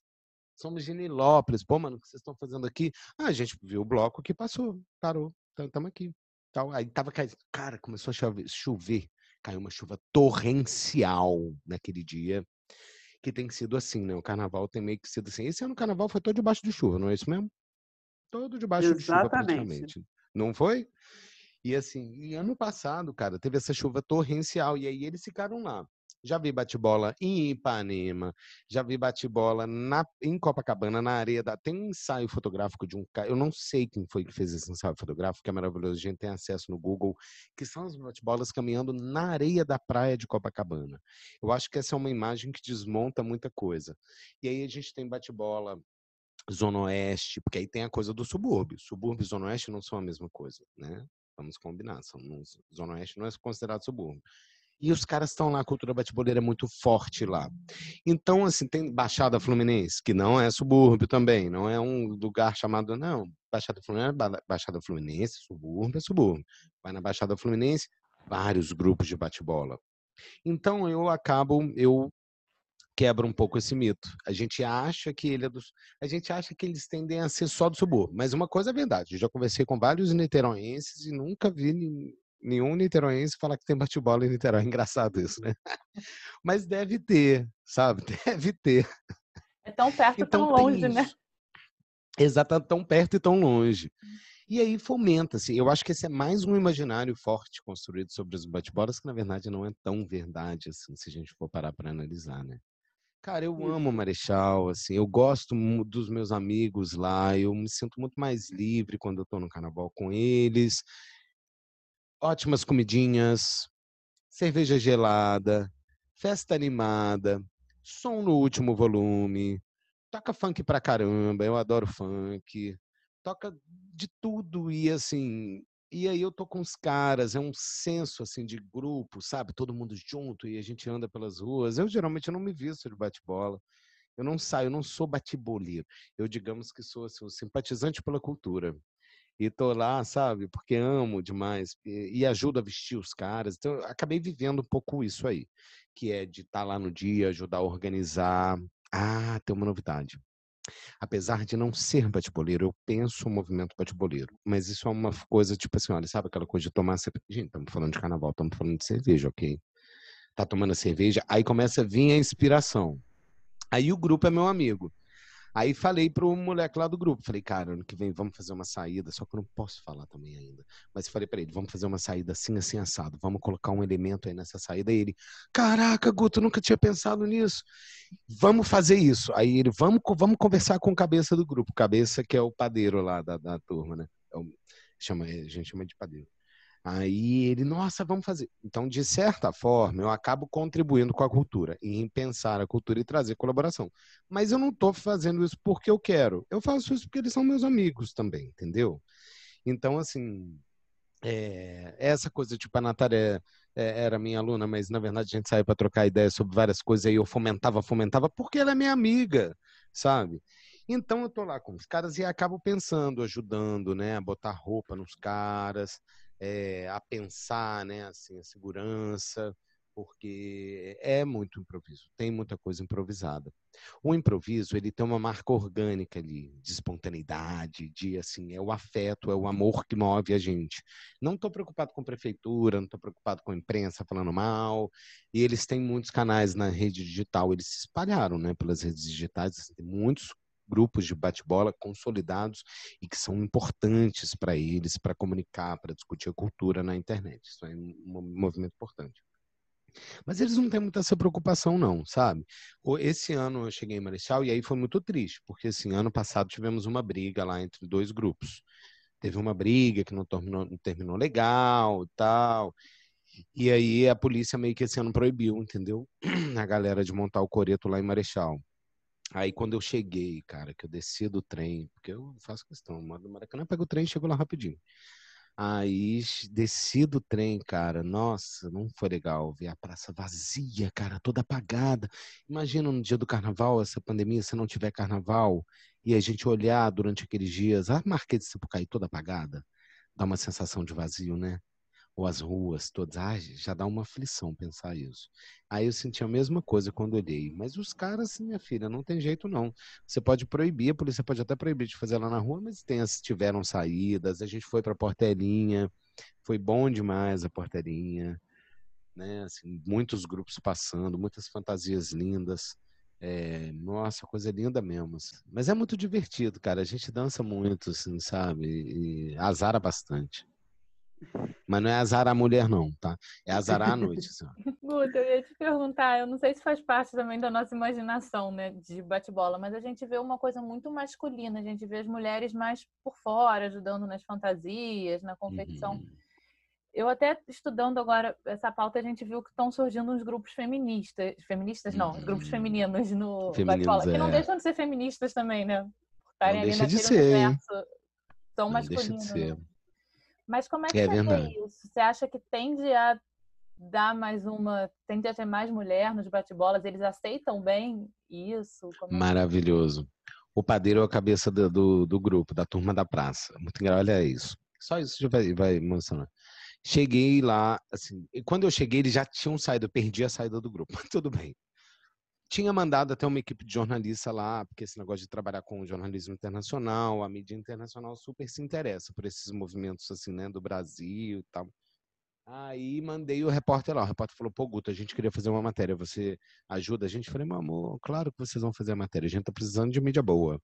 Somos de Nilópolis, pô, mano, o que vocês estão fazendo aqui? Ah, a gente viu o bloco que passou, parou, estamos aqui. Tal. Aí tava caindo, cara, começou a chover, chover, caiu uma chuva torrencial naquele dia, que tem sido assim, né? O carnaval tem meio que sido assim. Esse ano o carnaval foi todo debaixo de chuva, não é isso mesmo? Todo debaixo Exatamente. de chuva, praticamente. Não foi? E assim, e ano passado, cara, teve essa chuva torrencial, e aí eles ficaram lá. Já vi bate-bola em Ipanema, já vi bate-bola em Copacabana, na areia da. Tem um ensaio fotográfico de um cara. Eu não sei quem foi que fez esse ensaio fotográfico, que é maravilhoso. A gente tem acesso no Google, que são as bate-bolas caminhando na areia da praia de Copacabana. Eu acho que essa é uma imagem que desmonta muita coisa. E aí a gente tem bate-bola Zona Oeste, porque aí tem a coisa do subúrbio. Subúrbio e Zona Oeste não são a mesma coisa, né? Vamos combinar, são, Zona Oeste não é considerado subúrbio. E os caras estão lá, a cultura bateboleira é muito forte lá. Então, assim, tem Baixada Fluminense, que não é subúrbio também, não é um lugar chamado, não, Baixada Fluminense, Baixada Fluminense, subúrbio é subúrbio. Vai na Baixada Fluminense, vários grupos de bate-bola. Então, eu acabo, eu quebro um pouco esse mito. A gente acha que ele é dos, a gente acha que eles tendem a ser só do subúrbio, mas uma coisa é verdade. Eu já conversei com vários niteroenses e nunca vi nenhum niteroense falar que tem bate-bola em Niterói. Engraçado isso, né? Mas deve ter, sabe? Deve ter. É tão perto e então, tão longe, né? Exato, tão perto e tão longe. E aí fomenta-se. Eu acho que esse é mais um imaginário forte construído sobre os bate-bolas, que na verdade não é tão verdade assim, se a gente for parar para analisar, né? Cara, eu amo Marechal, assim, eu gosto dos meus amigos lá, eu me sinto muito mais livre quando eu tô no carnaval com eles. Ótimas comidinhas, cerveja gelada, festa animada, som no último volume, toca funk pra caramba, eu adoro funk, toca de tudo e assim, e aí eu tô com os caras, é um senso assim de grupo, sabe? Todo mundo junto e a gente anda pelas ruas. Eu geralmente não me visto de bate-bola. Eu não saio, eu não sou bate-boleiro. Eu digamos que sou assim, um simpatizante pela cultura. E tô lá, sabe? Porque amo demais e, e ajudo a vestir os caras. Então, eu acabei vivendo um pouco isso aí, que é de estar tá lá no dia, ajudar a organizar. Ah, tem uma novidade. Apesar de não ser bate-boleiro, eu penso o movimento bate-boleiro. Mas isso é uma coisa, tipo assim, olha, sabe aquela coisa de tomar cerveja? Gente, estamos falando de carnaval, estamos falando de cerveja, ok? Tá tomando a cerveja, aí começa a vir a inspiração. Aí o grupo é meu amigo. Aí falei pro moleque lá do grupo, falei, cara, ano que vem vamos fazer uma saída, só que eu não posso falar também ainda. Mas falei para ele, vamos fazer uma saída assim, assim, assado, vamos colocar um elemento aí nessa saída. E ele, caraca, Guto, nunca tinha pensado nisso. Vamos fazer isso. Aí ele, vamos, vamos conversar com o cabeça do grupo, cabeça que é o padeiro lá da, da turma, né? É o, chama, a gente chama de padeiro. Aí ele, nossa, vamos fazer. Então, de certa forma, eu acabo contribuindo com a cultura, em pensar a cultura e trazer colaboração. Mas eu não estou fazendo isso porque eu quero. Eu faço isso porque eles são meus amigos também, entendeu? Então, assim, é, essa coisa, tipo, a Natália é, era minha aluna, mas na verdade a gente saiu para trocar ideias sobre várias coisas e eu fomentava, fomentava, porque ela é minha amiga, sabe? Então eu tô lá com os caras e acabo pensando, ajudando, né, a botar roupa nos caras, é, a pensar, né, assim, a segurança, porque é muito improviso, tem muita coisa improvisada. O improviso, ele tem uma marca orgânica ali, de espontaneidade, de assim, é o afeto, é o amor que move a gente. Não estou preocupado com prefeitura, não estou preocupado com a imprensa falando mal, e eles têm muitos canais na rede digital, eles se espalharam, né, pelas redes digitais, assim, tem muitos grupos de bate-bola consolidados e que são importantes para eles, para comunicar, para discutir a cultura na internet. Isso é um movimento importante. Mas eles não têm muita essa preocupação, não, sabe? Esse ano eu cheguei em Marechal e aí foi muito triste, porque assim, ano passado tivemos uma briga lá entre dois grupos. Teve uma briga que não terminou, não terminou legal e tal. E aí a polícia meio que esse ano proibiu, entendeu? A galera de montar o coreto lá em Marechal. Aí quando eu cheguei, cara, que eu desci do trem, porque eu faço questão, moro no Maracanã, pego o trem e chego lá rapidinho. Aí desci do trem, cara. Nossa, não foi legal ver a praça vazia, cara, toda apagada. Imagina no dia do carnaval, essa pandemia, se não tiver carnaval, e a gente olhar durante aqueles dias, a Marquês de Sapucaí toda apagada, dá uma sensação de vazio, né? Ou as ruas todas, já dá uma aflição pensar isso. Aí eu senti a mesma coisa quando olhei, mas os caras, minha filha, não tem jeito não. Você pode proibir, a polícia pode até proibir de fazer lá na rua, mas tem, tiveram saídas, a gente foi para a portelinha, foi bom demais a portelinha, né? Assim, muitos grupos passando, muitas fantasias lindas. É, nossa, coisa linda mesmo. Assim. Mas é muito divertido, cara. A gente dança muito, assim, sabe? E azara bastante. Mas não é azar a mulher, não, tá? É azar à noite. Guto, eu ia te perguntar, eu não sei se faz parte também da nossa imaginação, né, de bate-bola, mas a gente vê uma coisa muito masculina, a gente vê as mulheres mais por fora, ajudando nas fantasias, na confecção. Uhum. Eu até estudando agora essa pauta, a gente viu que estão surgindo uns grupos feministas, feministas não, uhum. grupos femininos no bate-bola, é. que não é. deixam de ser feministas também, né? Por estarem não ali deixa de ser, universo tão não masculino. Deixa de ser. Né? Mas como é que é você vê isso? Você acha que tende a dar mais uma, tende a ter mais mulher nos bate-bolas? Eles aceitam bem isso? Como Maravilhoso. O padeiro é a cabeça do, do, do, grupo, da turma da praça. Muito engraçado, olha isso. Só isso já vai, vai emocionar. Cheguei lá, assim, quando eu cheguei, eles já tinham saído, eu perdi a saída do grupo, mas tudo bem tinha mandado até uma equipe de jornalista lá, porque esse negócio de trabalhar com o jornalismo internacional, a mídia internacional super se interessa por esses movimentos assim, né, do Brasil e tal. Aí mandei o repórter lá. O repórter falou: Pô, Guto, a gente queria fazer uma matéria. Você ajuda a gente? Falei: Meu amor, claro que vocês vão fazer a matéria. A gente tá precisando de mídia boa.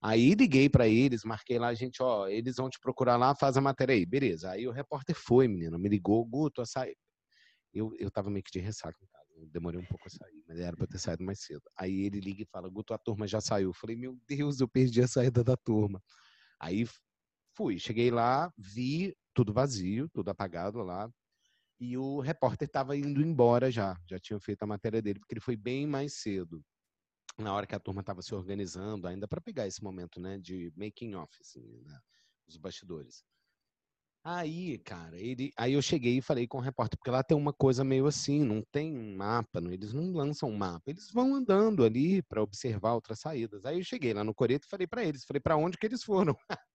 Aí liguei para eles, marquei lá, gente, ó, eles vão te procurar lá, faz a matéria aí. Beleza. Aí o repórter foi, menino, me ligou, Guto, açaí. Eu, eu tava meio que de ressaca demorei um pouco a sair, mas era para ter saído mais cedo. Aí ele liga e fala: Guto, a turma já saiu. Eu falei: Meu Deus, eu perdi a saída da turma. Aí fui, cheguei lá, vi tudo vazio, tudo apagado lá. E o repórter estava indo embora já, já tinha feito a matéria dele, porque ele foi bem mais cedo, na hora que a turma estava se organizando, ainda para pegar esse momento, né, de making off, assim, né, os bastidores. Aí, cara, ele, aí eu cheguei e falei com o repórter, porque lá tem uma coisa meio assim, não tem um mapa, não, eles não lançam um mapa, eles vão andando ali para observar outras saídas. Aí eu cheguei lá no Coreto e falei para eles, falei para onde que eles foram.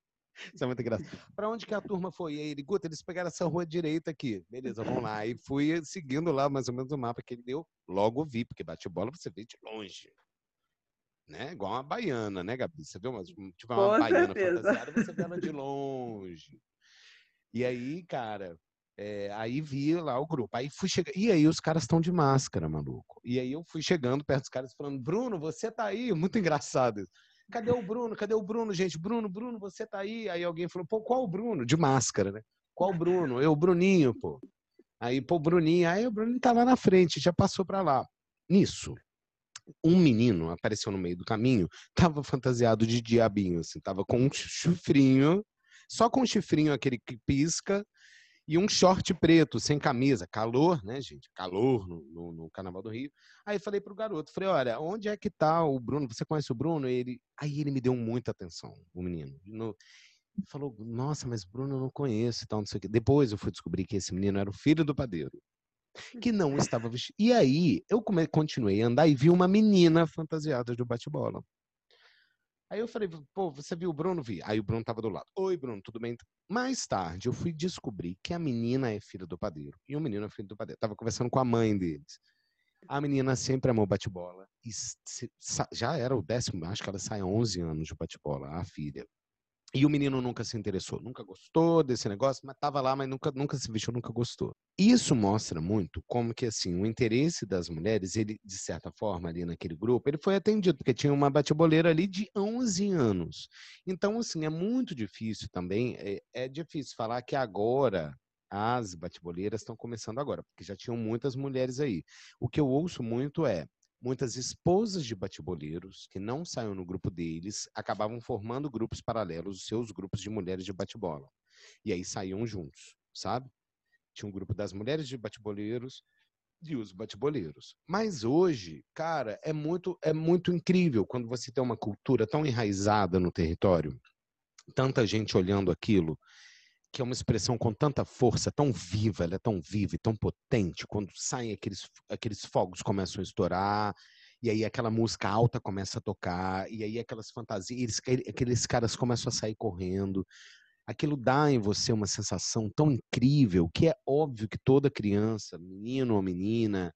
Isso é muito engraçado. Para onde que a turma foi? E aí ele, Guta, eles pegaram essa rua direita aqui. Beleza, vamos lá. E fui seguindo lá mais ou menos o mapa que ele deu. Logo vi, porque bate bola você vê de longe. Né? Igual uma baiana, né, Gabi? Você vê uma, tipo uma baiana fantasiada, você vê ela de longe. E aí, cara, é, aí vi lá o grupo. Aí fui chegar. E aí os caras estão de máscara, maluco. E aí eu fui chegando perto dos caras falando: Bruno, você tá aí? Muito engraçado. Cadê o Bruno? Cadê o Bruno, gente? Bruno, Bruno, você tá aí? Aí alguém falou: pô, qual o Bruno? De máscara, né? Qual o Bruno? Eu, Bruninho, pô. Aí, pô, Bruninho. Aí o Bruninho tá lá na frente, já passou pra lá. Nisso, um menino apareceu no meio do caminho, tava fantasiado de diabinho, assim, tava com um chufrinho só com um chifrinho aquele que pisca e um short preto, sem camisa. Calor, né, gente? Calor no, no, no Carnaval do Rio. Aí falei pro garoto, falei, olha, onde é que tá o Bruno? Você conhece o Bruno? ele, aí ele me deu muita atenção, o menino. No, falou, nossa, mas Bruno eu não conheço e tal, não sei o quê. Depois eu fui descobrir que esse menino era o filho do padeiro. Que não estava vestido. E aí, eu continuei a andar e vi uma menina fantasiada de bate-bola. Aí eu falei, pô, você viu o Bruno? Vi. Aí o Bruno tava do lado. Oi, Bruno, tudo bem? Mais tarde, eu fui descobrir que a menina é filha do padeiro. E o menino é filho do padeiro. Tava conversando com a mãe deles. A menina sempre amou bate-bola. Já era o décimo, acho que ela sai há 11 anos de bate-bola, a filha. E o menino nunca se interessou, nunca gostou desse negócio, mas estava lá, mas nunca, nunca se vestiu, nunca gostou. Isso mostra muito como que assim o interesse das mulheres, ele de certa forma ali naquele grupo, ele foi atendido porque tinha uma bateboleira ali de 11 anos. Então assim é muito difícil também, é, é difícil falar que agora as bateboleiras estão começando agora, porque já tinham muitas mulheres aí. O que eu ouço muito é muitas esposas de bateboleiros que não saíam no grupo deles acabavam formando grupos paralelos, os seus grupos de mulheres de batebola. E aí saíam juntos, sabe? Tinha um grupo das mulheres de bateboleiros e os bateboleiros. Mas hoje, cara, é muito é muito incrível quando você tem uma cultura tão enraizada no território, tanta gente olhando aquilo que é uma expressão com tanta força, tão viva, ela é tão viva e tão potente, quando saem aqueles, aqueles fogos começam a estourar, e aí aquela música alta começa a tocar, e aí aquelas fantasias, eles, aqueles caras começam a sair correndo. aquilo dá em você uma sensação tão incrível que é óbvio que toda criança, menino ou menina,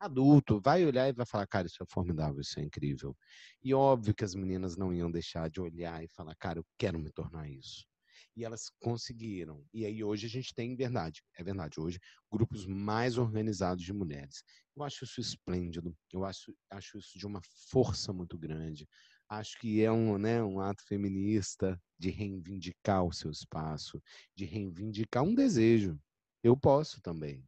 adulto, vai olhar e vai falar, cara, isso é formidável, isso é incrível. E óbvio que as meninas não iam deixar de olhar e falar, cara, eu quero me tornar isso. E elas conseguiram. E aí hoje a gente tem, verdade, é verdade, hoje, grupos mais organizados de mulheres. Eu acho isso esplêndido, eu acho, acho isso de uma força muito grande. Acho que é um, né, um ato feminista de reivindicar o seu espaço, de reivindicar um desejo. Eu posso também.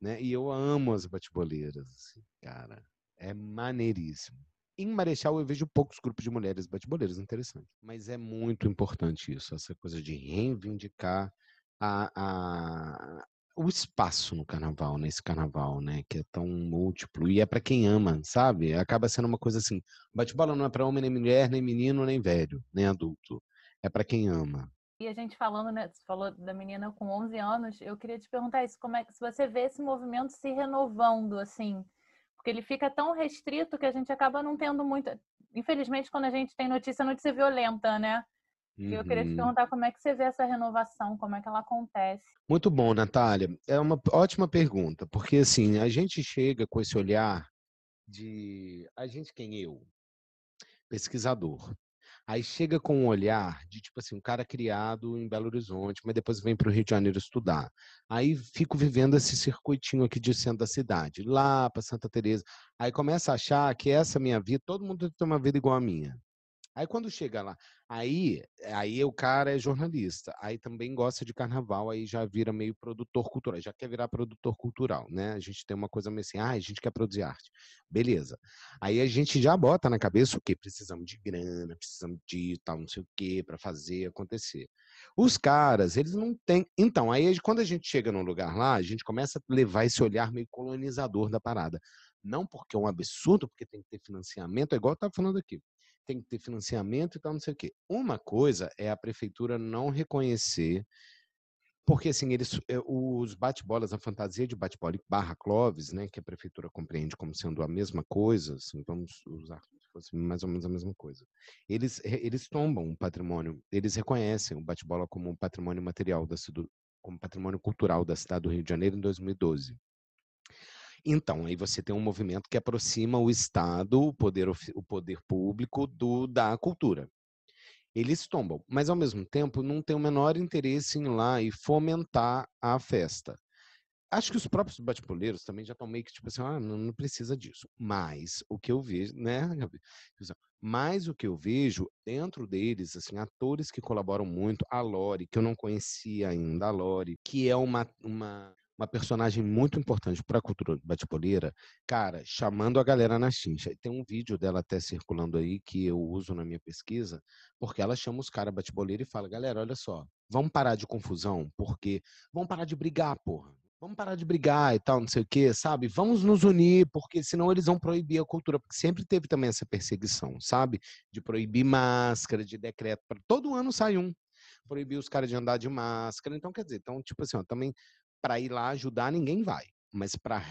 Né? E eu amo as bateboleiras, assim, cara. É maneiríssimo. Em Marechal eu vejo poucos grupos de mulheres bateboleiras, interessante. Mas é muito importante isso, essa coisa de reivindicar a, a, o espaço no carnaval, nesse carnaval, né? Que é tão múltiplo. E é para quem ama, sabe? Acaba sendo uma coisa assim: bate-bola não é para homem, nem mulher, nem menino, nem velho, nem adulto. É para quem ama. E a gente falando, né? Você falou da menina com 11 anos. Eu queria te perguntar isso: como é que se você vê esse movimento se renovando, assim? Porque ele fica tão restrito que a gente acaba não tendo muito. Infelizmente, quando a gente tem notícia, notícia violenta, né? Uhum. Eu queria te uhum. perguntar como é que você vê essa renovação, como é que ela acontece. Muito bom, Natália. É uma ótima pergunta, porque assim, a gente chega com esse olhar de. A gente, quem eu? Pesquisador. Aí chega com um olhar de tipo assim, um cara criado em Belo Horizonte, mas depois vem para o Rio de Janeiro estudar. Aí fico vivendo esse circuitinho aqui de centro da cidade, lá para Santa Teresa. Aí começa a achar que essa minha vida, todo mundo tem uma vida igual a minha. Aí quando chega lá, aí, aí o cara é jornalista, aí também gosta de carnaval, aí já vira meio produtor cultural, já quer virar produtor cultural, né? A gente tem uma coisa meio assim, ah, a gente quer produzir arte. Beleza. Aí a gente já bota na cabeça o quê? Precisamos de grana, precisamos de tal, não sei o quê, para fazer acontecer. Os caras, eles não têm. Então, aí quando a gente chega num lugar lá, a gente começa a levar esse olhar meio colonizador da parada. Não porque é um absurdo, porque tem que ter financiamento, é igual eu estava falando aqui tem que ter financiamento e tal, não sei o quê. Uma coisa é a prefeitura não reconhecer, porque assim, eles, eh, os bate-bolas, a fantasia de bate-bola barra Clóvis, né, que a prefeitura compreende como sendo a mesma coisa, assim, vamos usar fosse mais ou menos a mesma coisa. Eles, eles tombam o patrimônio, eles reconhecem o bate-bola como um patrimônio material da como patrimônio cultural da cidade do Rio de Janeiro em 2012. Então, aí você tem um movimento que aproxima o Estado, o poder, o poder público, do, da cultura. Eles tombam, mas ao mesmo tempo não tem o menor interesse em ir lá e fomentar a festa. Acho que os próprios bate-poleiros também já estão meio que tipo assim, ah, não, precisa disso. Mas o que eu vejo, né, Mas o que eu vejo dentro deles, assim, atores que colaboram muito, a Lori, que eu não conhecia ainda, a Lori, que é uma, uma uma personagem muito importante para a cultura bate-boleira, cara, chamando a galera na chincha. Tem um vídeo dela até circulando aí que eu uso na minha pesquisa, porque ela chama os caras bate-boleira e fala: galera, olha só, vamos parar de confusão, porque vamos parar de brigar, porra. Vamos parar de brigar e tal, não sei o quê, sabe? Vamos nos unir, porque senão eles vão proibir a cultura. Porque sempre teve também essa perseguição, sabe? De proibir máscara, de decreto. Todo ano sai um proibir os caras de andar de máscara. Então, quer dizer, então, tipo assim, ó, também para ir lá ajudar, ninguém vai. Mas para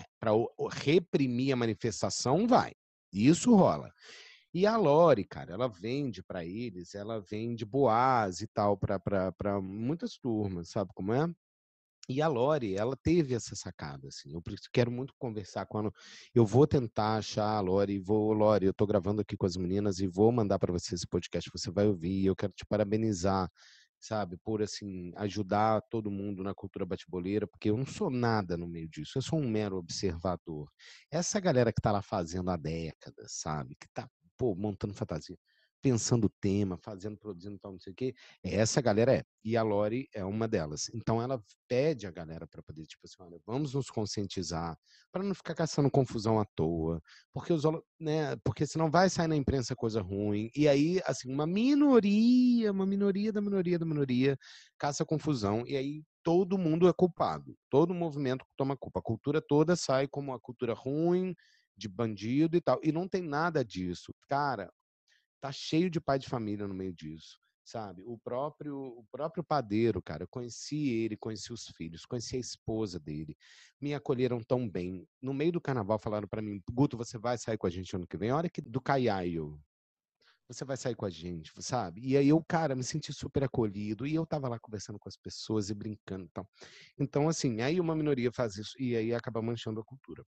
reprimir a manifestação, vai. Isso rola. E a Lore, cara, ela vende para eles, ela vende boas e tal para muitas turmas, sabe como é? E a Lore, ela teve essa sacada, assim. Eu quero muito conversar ela. Eu vou tentar achar a Lore, vou, Lore, eu tô gravando aqui com as meninas e vou mandar para você esse podcast, você vai ouvir. Eu quero te parabenizar sabe, por assim ajudar todo mundo na cultura bateboleira, porque eu não sou nada no meio disso, eu sou um mero observador. Essa galera que está lá fazendo há décadas, sabe, que está pô, montando fantasia, pensando o tema, fazendo, produzindo tal, não sei o quê. Essa galera é. E a Lori é uma delas. Então ela pede a galera para poder, tipo assim, olha, vamos nos conscientizar para não ficar caçando confusão à toa, porque os, né, porque senão vai sair na imprensa coisa ruim. E aí, assim, uma minoria, uma minoria da minoria da minoria caça confusão e aí todo mundo é culpado. Todo movimento toma culpa. A cultura toda sai como a cultura ruim, de bandido e tal. E não tem nada disso. Cara, tá cheio de pai de família no meio disso, sabe? O próprio o próprio padeiro, cara, eu conheci ele, conheci os filhos, conheci a esposa dele, me acolheram tão bem. No meio do carnaval falaram para mim, Guto, você vai sair com a gente ano que vem? A hora que do Caiaio, você vai sair com a gente, sabe? E aí eu, cara, me senti super acolhido e eu tava lá conversando com as pessoas e brincando e tal. Então, assim, aí uma minoria faz isso e aí acaba manchando a cultura.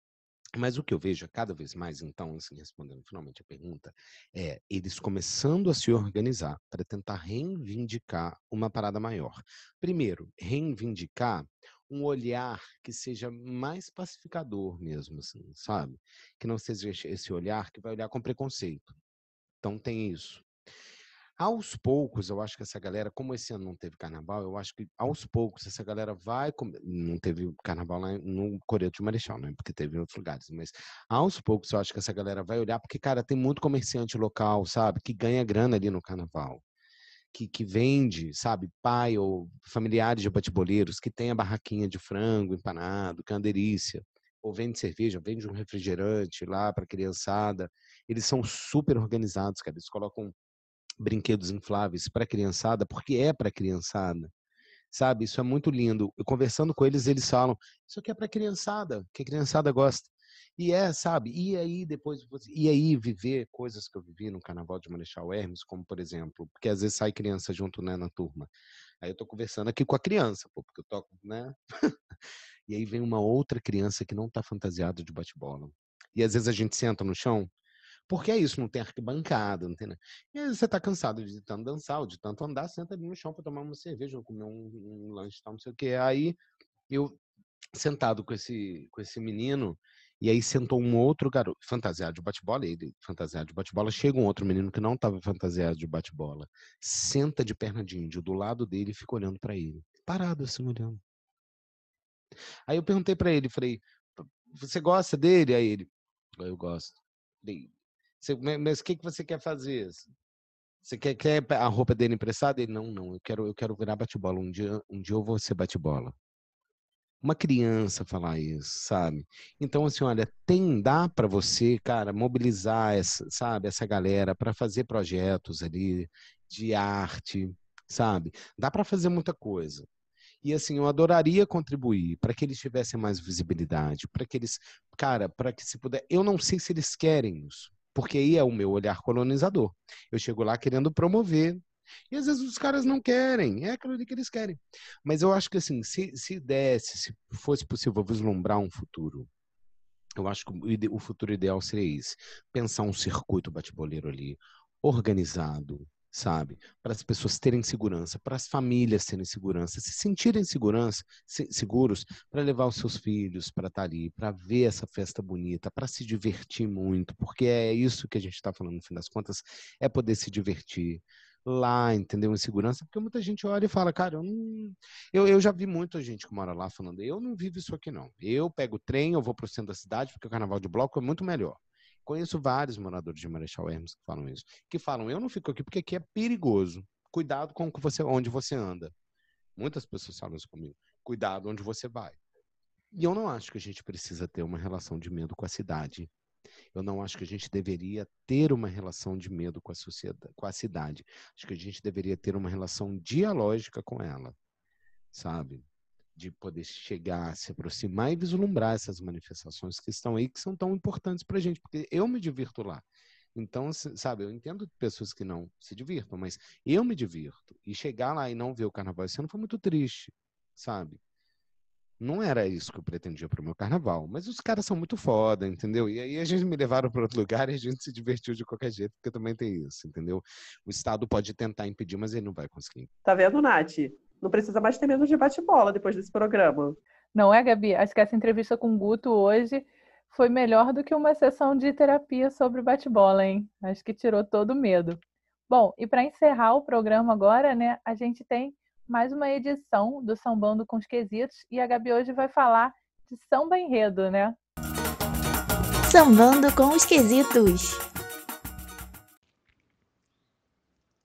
Mas o que eu vejo cada vez mais, então, assim, respondendo finalmente a pergunta, é eles começando a se organizar para tentar reivindicar uma parada maior. Primeiro, reivindicar um olhar que seja mais pacificador mesmo, assim, sabe? Que não seja esse olhar que vai olhar com preconceito. Então tem isso. Aos poucos, eu acho que essa galera, como esse ano não teve carnaval, eu acho que aos poucos essa galera vai. Não teve carnaval lá no Coreia de Marechal, né? Porque teve em outros lugares. Mas aos poucos eu acho que essa galera vai olhar, porque, cara, tem muito comerciante local, sabe? Que ganha grana ali no carnaval. Que, que vende, sabe? Pai ou familiares de bateboleiros, que tem a barraquinha de frango empanado, que é uma delícia ou vende cerveja, vende um refrigerante lá para criançada. Eles são super organizados, cara. Eles colocam brinquedos infláveis para criançada, porque é para criançada. Sabe? Isso é muito lindo. Eu conversando com eles, eles falam: "Isso aqui é para criançada, que a criançada gosta". E é, sabe? E aí depois e aí viver coisas que eu vivi no Carnaval de Marechal Hermes, como por exemplo, porque às vezes sai criança junto, né, na turma. Aí eu tô conversando aqui com a criança, pô, porque eu toco, né? e aí vem uma outra criança que não tá fantasiada de bate-bola. E às vezes a gente senta no chão porque é isso, não tem arquibancada, não tem nada. E aí você tá cansado de tanto dançar, de tanto andar, senta ali no chão para tomar uma cerveja, ou comer um, um lanche tal, não sei o quê. Aí eu sentado com esse, com esse menino, e aí sentou um outro garoto, fantasiado de bate-bola, ele fantasiado de bate-bola, chega um outro menino que não estava fantasiado de bate-bola, senta de perna de índio do lado dele e fica olhando para ele, parado assim olhando. Aí eu perguntei para ele, falei, você gosta dele? Aí ele, eu gosto. Mas o que, que você quer fazer? Você quer, quer a roupa dele emprestada? Ele, não, não, eu quero, eu quero virar bate-bola. Um dia, um dia eu vou ser bate-bola. Uma criança falar isso, sabe? Então, assim, olha, tem, dá para você, cara, mobilizar essa, sabe, essa galera para fazer projetos ali de arte, sabe? Dá para fazer muita coisa. E assim, eu adoraria contribuir para que eles tivessem mais visibilidade, para que eles, cara, para que se puder. Eu não sei se eles querem isso, porque aí é o meu olhar colonizador. Eu chego lá querendo promover. E às vezes os caras não querem, é aquilo que eles querem. Mas eu acho que assim, se, se desse, se fosse possível vislumbrar um futuro, eu acho que o futuro ideal seria esse: pensar um circuito bate-boleiro ali, organizado, sabe? Para as pessoas terem segurança, para as famílias terem segurança, se sentirem segurança, se, seguros para levar os seus filhos para estar ali, para ver essa festa bonita, para se divertir muito, porque é isso que a gente está falando no fim das contas, é poder se divertir lá, entendeu? Em segurança, porque muita gente olha e fala, cara, eu, não... eu, eu já vi muita gente que mora lá falando, eu não vivo isso aqui não. Eu pego o trem, eu vou para o centro da cidade, porque o carnaval de bloco é muito melhor. Conheço vários moradores de Marechal Hermes que falam isso. Que falam, eu não fico aqui porque aqui é perigoso. Cuidado com você, onde você anda. Muitas pessoas falam isso comigo. Cuidado onde você vai. E eu não acho que a gente precisa ter uma relação de medo com a cidade. Eu não acho que a gente deveria ter uma relação de medo com a sociedade, com a cidade. Acho que a gente deveria ter uma relação dialógica com ela, sabe? De poder chegar, se aproximar e vislumbrar essas manifestações que estão aí, que são tão importantes para a gente, porque eu me divirto lá. Então, sabe, eu entendo pessoas que não se divirtam, mas eu me divirto. E chegar lá e não ver o carnaval esse ano foi muito triste, sabe? Não era isso que eu pretendia para o meu carnaval, mas os caras são muito foda, entendeu? E aí a gente me levaram para outro lugar e a gente se divertiu de qualquer jeito, porque também tem isso, entendeu? O Estado pode tentar impedir, mas ele não vai conseguir. Tá vendo, Nath? Não precisa mais ter medo de bate-bola depois desse programa. Não é, Gabi? Acho que essa entrevista com o Guto hoje foi melhor do que uma sessão de terapia sobre bate-bola, hein? Acho que tirou todo o medo. Bom, e para encerrar o programa agora, né, a gente tem mais uma edição do Sambando com os Quesitos e a Gabi hoje vai falar de samba enredo, né? Sambando com os Quesitos.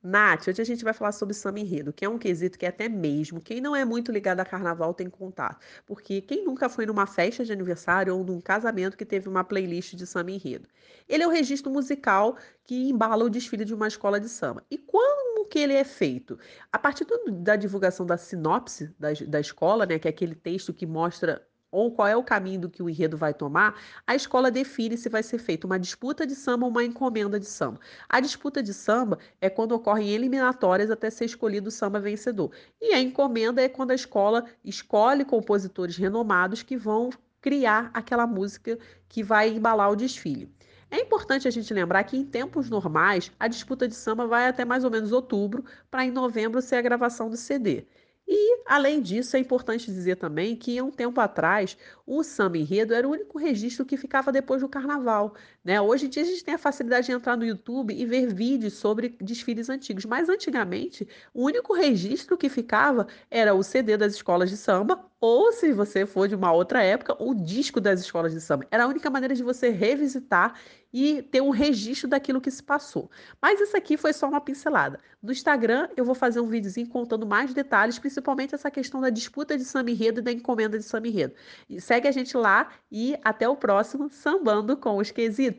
Nath, hoje a gente vai falar sobre samba enredo, que é um quesito que até mesmo quem não é muito ligado a carnaval tem contato. Porque quem nunca foi numa festa de aniversário ou num casamento que teve uma playlist de samba enredo? Ele é o registro musical que embala o desfile de uma escola de samba. E como que ele é feito? A partir do, da divulgação da sinopse da, da escola, né, que é aquele texto que mostra ou qual é o caminho que o enredo vai tomar, a escola define se vai ser feita uma disputa de samba ou uma encomenda de samba. A disputa de samba é quando ocorrem eliminatórias até ser escolhido o samba vencedor. E a encomenda é quando a escola escolhe compositores renomados que vão criar aquela música que vai embalar o desfile. É importante a gente lembrar que em tempos normais a disputa de samba vai até mais ou menos outubro, para em novembro ser a gravação do CD. E, além disso, é importante dizer também que, há um tempo atrás, o samba enredo era o único registro que ficava depois do carnaval. Né? Hoje em dia, a gente tem a facilidade de entrar no YouTube e ver vídeos sobre desfiles antigos, mas antigamente, o único registro que ficava era o CD das escolas de samba, ou, se você for de uma outra época, o disco das escolas de samba. Era a única maneira de você revisitar e ter um registro daquilo que se passou. Mas isso aqui foi só uma pincelada. No Instagram, eu vou fazer um videozinho contando mais detalhes, principalmente essa questão da disputa de samba enredo e da encomenda de samba enredo. Segue a gente lá e até o próximo Sambando com os Quesitos.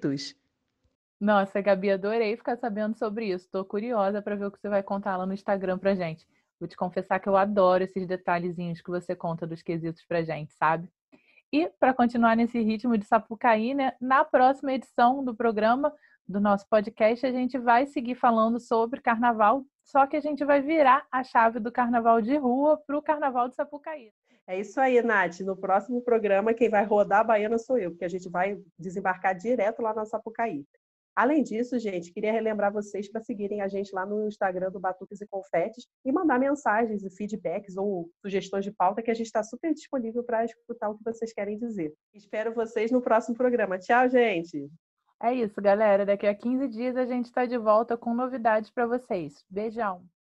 Nossa, Gabi, adorei ficar sabendo sobre isso. Estou curiosa para ver o que você vai contar lá no Instagram pra gente. Vou te confessar que eu adoro esses detalhezinhos que você conta dos quesitos pra gente, sabe? E para continuar nesse ritmo de Sapucaí, né, na próxima edição do programa do nosso podcast, a gente vai seguir falando sobre carnaval, só que a gente vai virar a chave do carnaval de rua para o carnaval de Sapucaí. É isso aí, Nath. No próximo programa, quem vai rodar a baiana sou eu, porque a gente vai desembarcar direto lá na Sapucaí. Além disso, gente, queria relembrar vocês para seguirem a gente lá no Instagram do Batuques e Confetes e mandar mensagens e feedbacks ou sugestões de pauta que a gente está super disponível para escutar o que vocês querem dizer. Espero vocês no próximo programa. Tchau, gente! É isso, galera. Daqui a 15 dias a gente está de volta com novidades para vocês. Beijão!